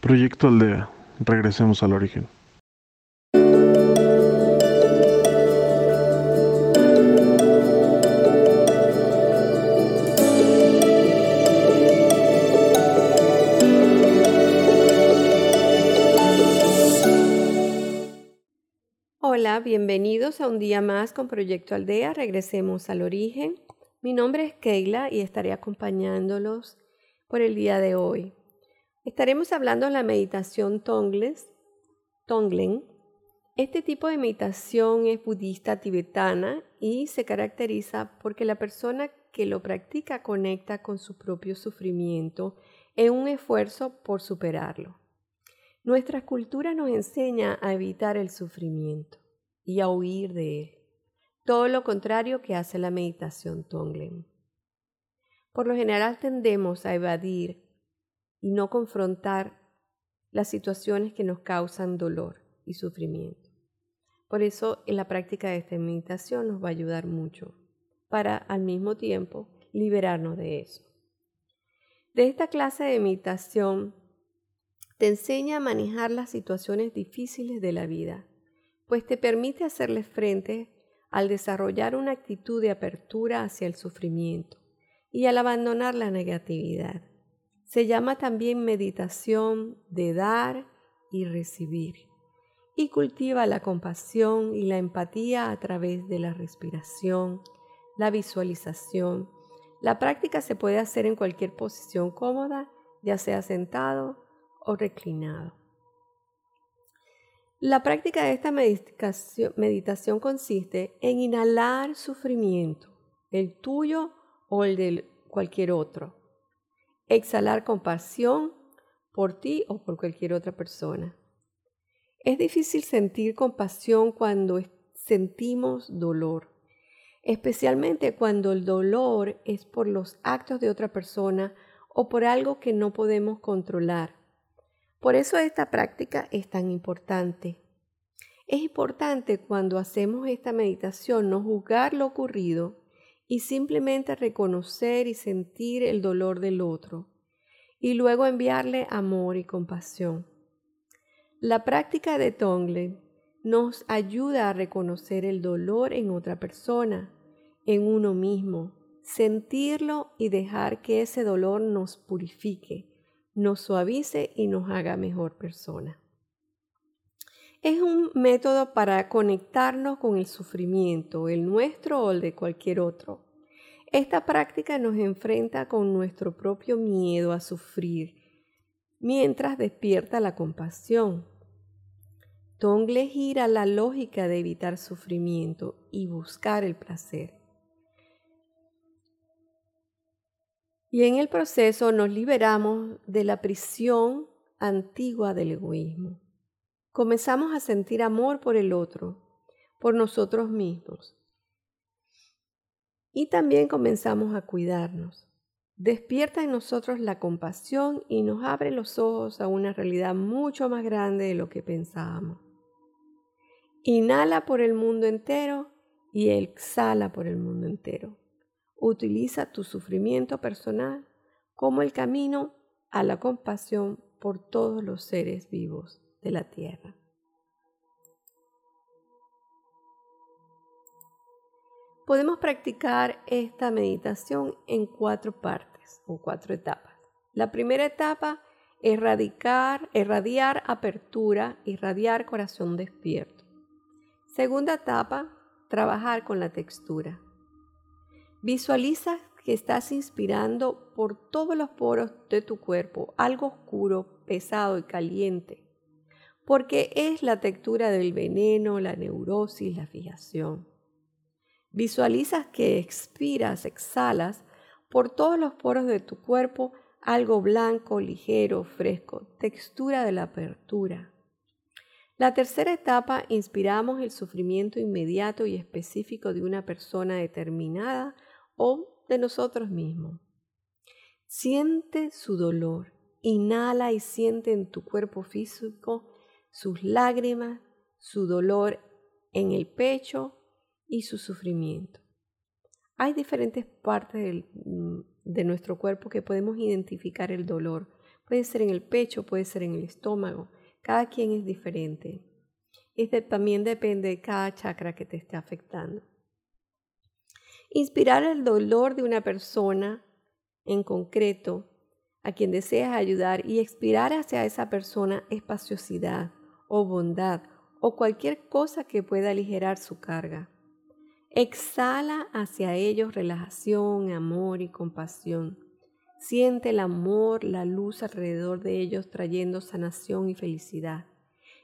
Proyecto Aldea. Regresemos al origen. Hola, bienvenidos a un día más con Proyecto Aldea. Regresemos al origen. Mi nombre es Keila y estaré acompañándolos por el día de hoy. Estaremos hablando de la meditación Tongles, Tonglen. Este tipo de meditación es budista tibetana y se caracteriza porque la persona que lo practica conecta con su propio sufrimiento en un esfuerzo por superarlo. Nuestra cultura nos enseña a evitar el sufrimiento y a huir de él. Todo lo contrario que hace la meditación Tonglen. Por lo general tendemos a evadir y no confrontar las situaciones que nos causan dolor y sufrimiento. Por eso en la práctica de esta meditación nos va a ayudar mucho para al mismo tiempo liberarnos de eso. De esta clase de meditación te enseña a manejar las situaciones difíciles de la vida, pues te permite hacerle frente al desarrollar una actitud de apertura hacia el sufrimiento y al abandonar la negatividad. Se llama también meditación de dar y recibir. Y cultiva la compasión y la empatía a través de la respiración, la visualización. La práctica se puede hacer en cualquier posición cómoda, ya sea sentado o reclinado. La práctica de esta meditación, consiste en inhalar sufrimiento, el tuyo o el de cualquier otro exhalar compasión por ti o por cualquier otra persona. Es difícil sentir compasión cuando sentimos dolor, especialmente cuando el dolor es por los actos de otra persona o por algo que no podemos controlar. Por eso esta práctica es tan importante. Es importante cuando hacemos esta meditación no juzgar lo ocurrido, y simplemente reconocer y sentir el dolor del otro y luego enviarle amor y compasión. La práctica de Tongle nos ayuda a reconocer el dolor en otra persona, en uno mismo, sentirlo y dejar que ese dolor nos purifique, nos suavice y nos haga mejor persona. Es un método para conectarnos con el sufrimiento, el nuestro o el de cualquier otro. Esta práctica nos enfrenta con nuestro propio miedo a sufrir, mientras despierta la compasión. Tongle gira la lógica de evitar sufrimiento y buscar el placer. Y en el proceso nos liberamos de la prisión antigua del egoísmo comenzamos a sentir amor por el otro, por nosotros mismos. Y también comenzamos a cuidarnos. Despierta en nosotros la compasión y nos abre los ojos a una realidad mucho más grande de lo que pensábamos. Inhala por el mundo entero y exhala por el mundo entero. Utiliza tu sufrimiento personal como el camino a la compasión por todos los seres vivos de la tierra. Podemos practicar esta meditación en cuatro partes o cuatro etapas. La primera etapa erradicar, irradiar apertura, irradiar corazón despierto. Segunda etapa, trabajar con la textura. Visualiza que estás inspirando por todos los poros de tu cuerpo algo oscuro, pesado y caliente porque es la textura del veneno, la neurosis, la fijación. Visualizas que expiras, exhalas por todos los poros de tu cuerpo algo blanco, ligero, fresco, textura de la apertura. La tercera etapa, inspiramos el sufrimiento inmediato y específico de una persona determinada o de nosotros mismos. Siente su dolor, inhala y siente en tu cuerpo físico sus lágrimas, su dolor en el pecho y su sufrimiento. Hay diferentes partes mm, de nuestro cuerpo que podemos identificar el dolor. Puede ser en el pecho, puede ser en el estómago. Cada quien es diferente. Este también depende de cada chakra que te esté afectando. Inspirar el dolor de una persona en concreto a quien deseas ayudar y expirar hacia esa persona espaciosidad o bondad o cualquier cosa que pueda aligerar su carga. Exhala hacia ellos relajación, amor y compasión. Siente el amor, la luz alrededor de ellos trayendo sanación y felicidad.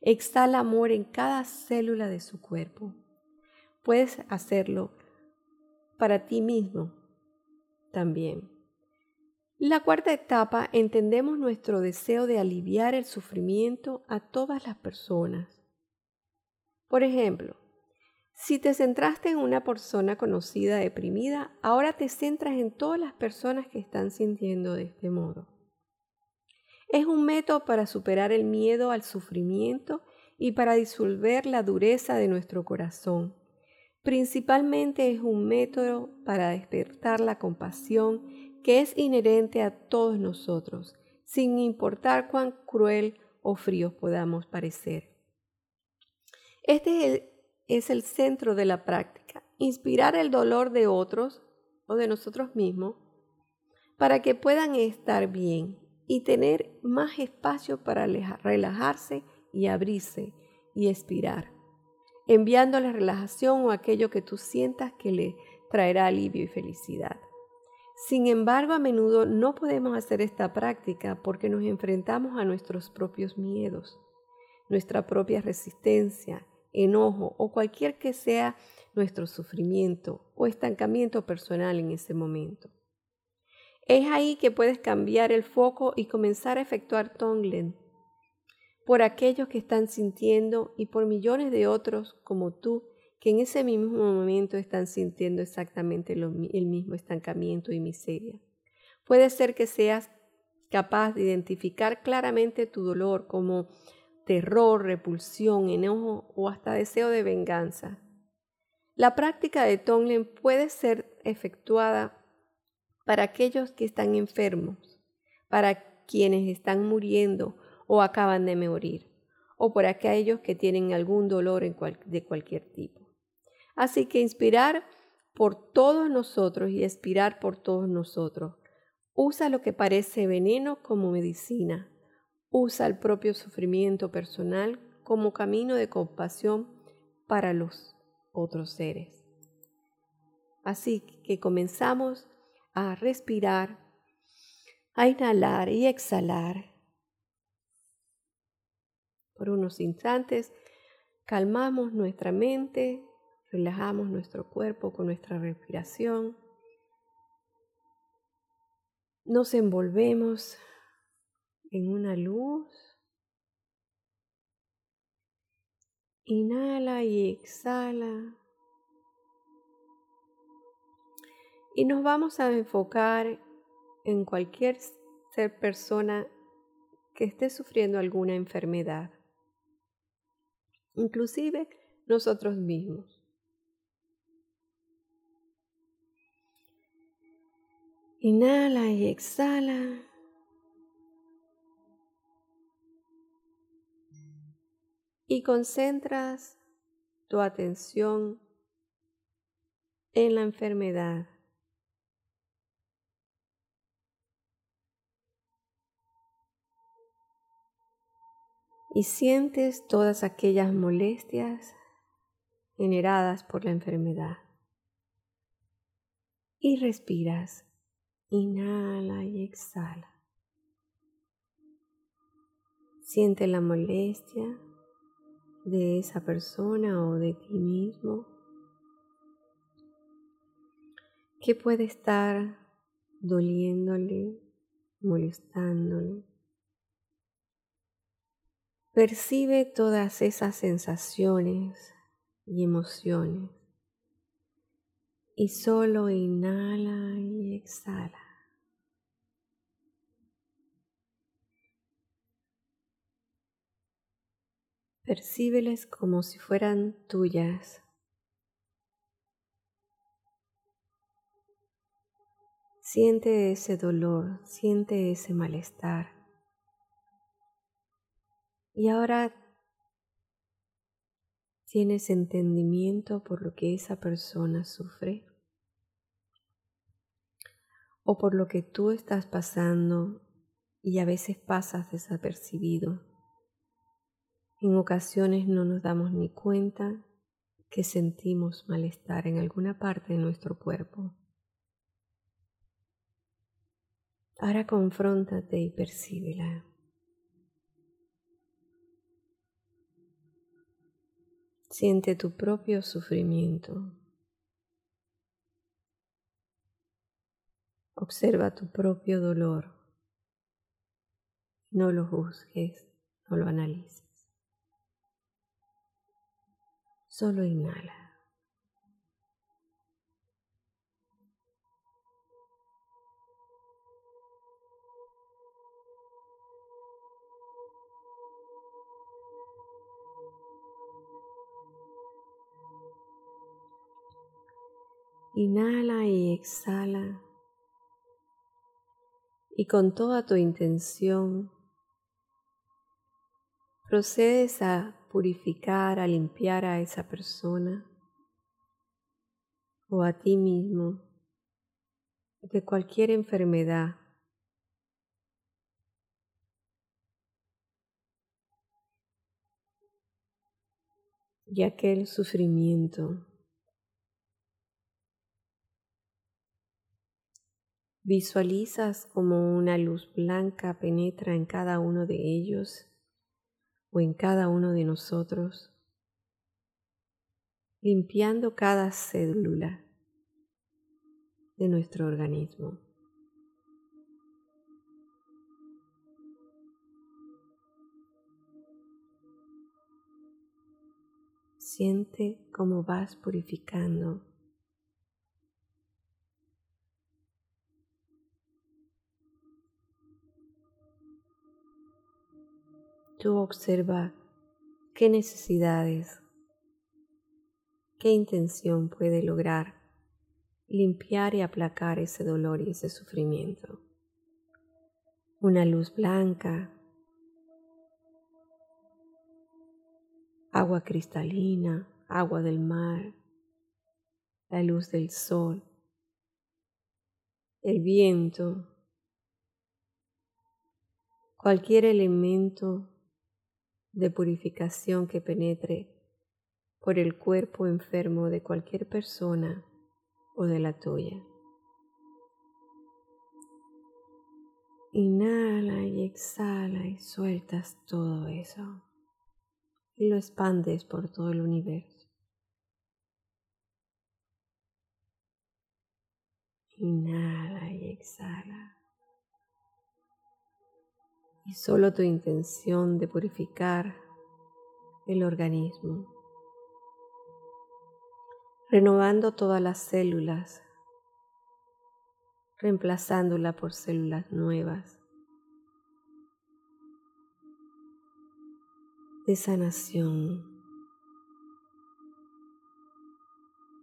Exhala amor en cada célula de su cuerpo. Puedes hacerlo para ti mismo también. La cuarta etapa, entendemos nuestro deseo de aliviar el sufrimiento a todas las personas. Por ejemplo, si te centraste en una persona conocida deprimida, ahora te centras en todas las personas que están sintiendo de este modo. Es un método para superar el miedo al sufrimiento y para disolver la dureza de nuestro corazón. Principalmente es un método para despertar la compasión que es inherente a todos nosotros, sin importar cuán cruel o frío podamos parecer. Este es el es el centro de la práctica. Inspirar el dolor de otros o de nosotros mismos para que puedan estar bien y tener más espacio para relajarse y abrirse y expirar, enviándole relajación o aquello que tú sientas que le traerá alivio y felicidad. Sin embargo, a menudo no podemos hacer esta práctica porque nos enfrentamos a nuestros propios miedos, nuestra propia resistencia enojo o cualquier que sea nuestro sufrimiento o estancamiento personal en ese momento. Es ahí que puedes cambiar el foco y comenzar a efectuar Tonglen por aquellos que están sintiendo y por millones de otros como tú que en ese mismo momento están sintiendo exactamente el mismo estancamiento y miseria. Puede ser que seas capaz de identificar claramente tu dolor como terror, repulsión, enojo o hasta deseo de venganza. La práctica de Tonglen puede ser efectuada para aquellos que están enfermos, para quienes están muriendo o acaban de morir, o por aquellos que tienen algún dolor de cualquier tipo. Así que inspirar por todos nosotros y expirar por todos nosotros. Usa lo que parece veneno como medicina usa el propio sufrimiento personal como camino de compasión para los otros seres. Así que comenzamos a respirar, a inhalar y exhalar. Por unos instantes calmamos nuestra mente, relajamos nuestro cuerpo con nuestra respiración. Nos envolvemos en una luz. Inhala y exhala. Y nos vamos a enfocar en cualquier ser persona que esté sufriendo alguna enfermedad, inclusive nosotros mismos. Inhala y exhala. y concentras tu atención en la enfermedad. Y sientes todas aquellas molestias generadas por la enfermedad. Y respiras. Inhala y exhala. Siente la molestia de esa persona o de ti mismo que puede estar doliéndole, molestándole. Percibe todas esas sensaciones y emociones y solo inhala y exhala. Percíbeles como si fueran tuyas. Siente ese dolor, siente ese malestar Y ahora tienes entendimiento por lo que esa persona sufre o por lo que tú estás pasando y a veces pasas desapercibido. En ocasiones no nos damos ni cuenta que sentimos malestar en alguna parte de nuestro cuerpo. Ahora confróntate y percíbela. Siente tu propio sufrimiento. Observa tu propio dolor. No lo juzgues, no lo analices. Solo inhala. Inhala y exhala. Y con toda tu intención, procedes a purificar, a limpiar a esa persona o a ti mismo de cualquier enfermedad. y aquel sufrimiento. Visualizas como una luz blanca penetra en cada uno de ellos o en cada uno de nosotros, limpiando cada célula de nuestro organismo. Siente cómo vas purificando Tú observa qué necesidades, qué intención puede lograr limpiar y aplacar ese dolor y ese sufrimiento. Una luz blanca, agua cristalina, agua del mar, la luz del sol, el viento, cualquier elemento de purificación que penetre por el cuerpo enfermo de cualquier persona o de la tuya. Inhala y exhala y sueltas todo eso y lo expandes por todo el universo. Inhala y exhala y solo tu intención de purificar el organismo, renovando todas las células, reemplazándola por células nuevas, de sanación,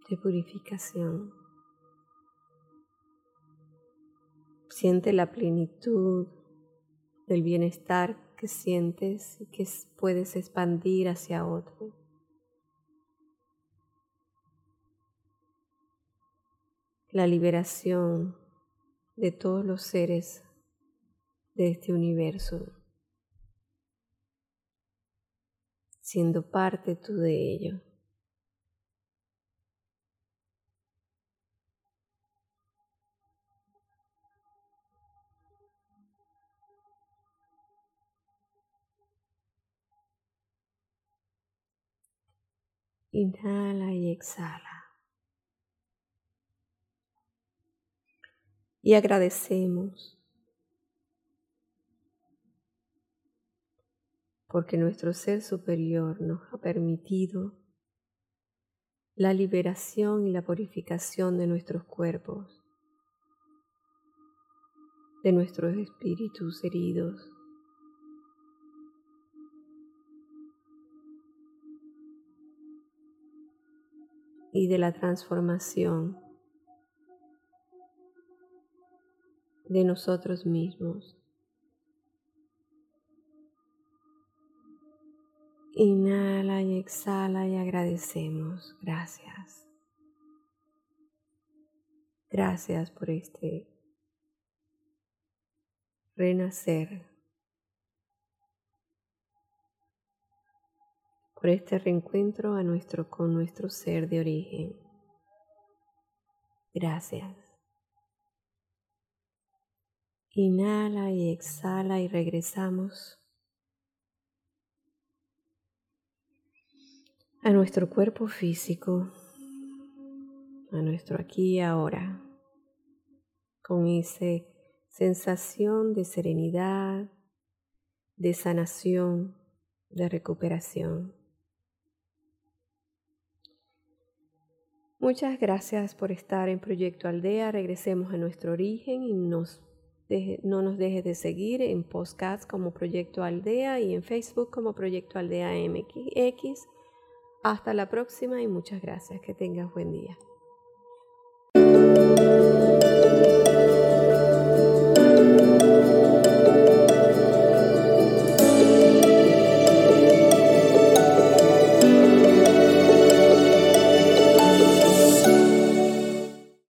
de purificación. Siente la plenitud del bienestar que sientes y que puedes expandir hacia otro. La liberación de todos los seres de este universo, siendo parte tú de ello. Inhala y exhala. Y agradecemos porque nuestro ser superior nos ha permitido la liberación y la purificación de nuestros cuerpos, de nuestros espíritus heridos y de la transformación de nosotros mismos. Inhala y exhala y agradecemos. Gracias. Gracias por este renacer, por este reencuentro a nuestro, con nuestro ser de origen. Gracias. Inhala y exhala y regresamos a nuestro cuerpo físico, a nuestro aquí y ahora, con esa sensación de serenidad, de sanación, de recuperación. Muchas gracias por estar en Proyecto Aldea. Regresemos a nuestro origen y nos no nos dejes de seguir en podcast como Proyecto Aldea y en Facebook como Proyecto Aldea MX. Hasta la próxima y muchas gracias. Que tengas buen día.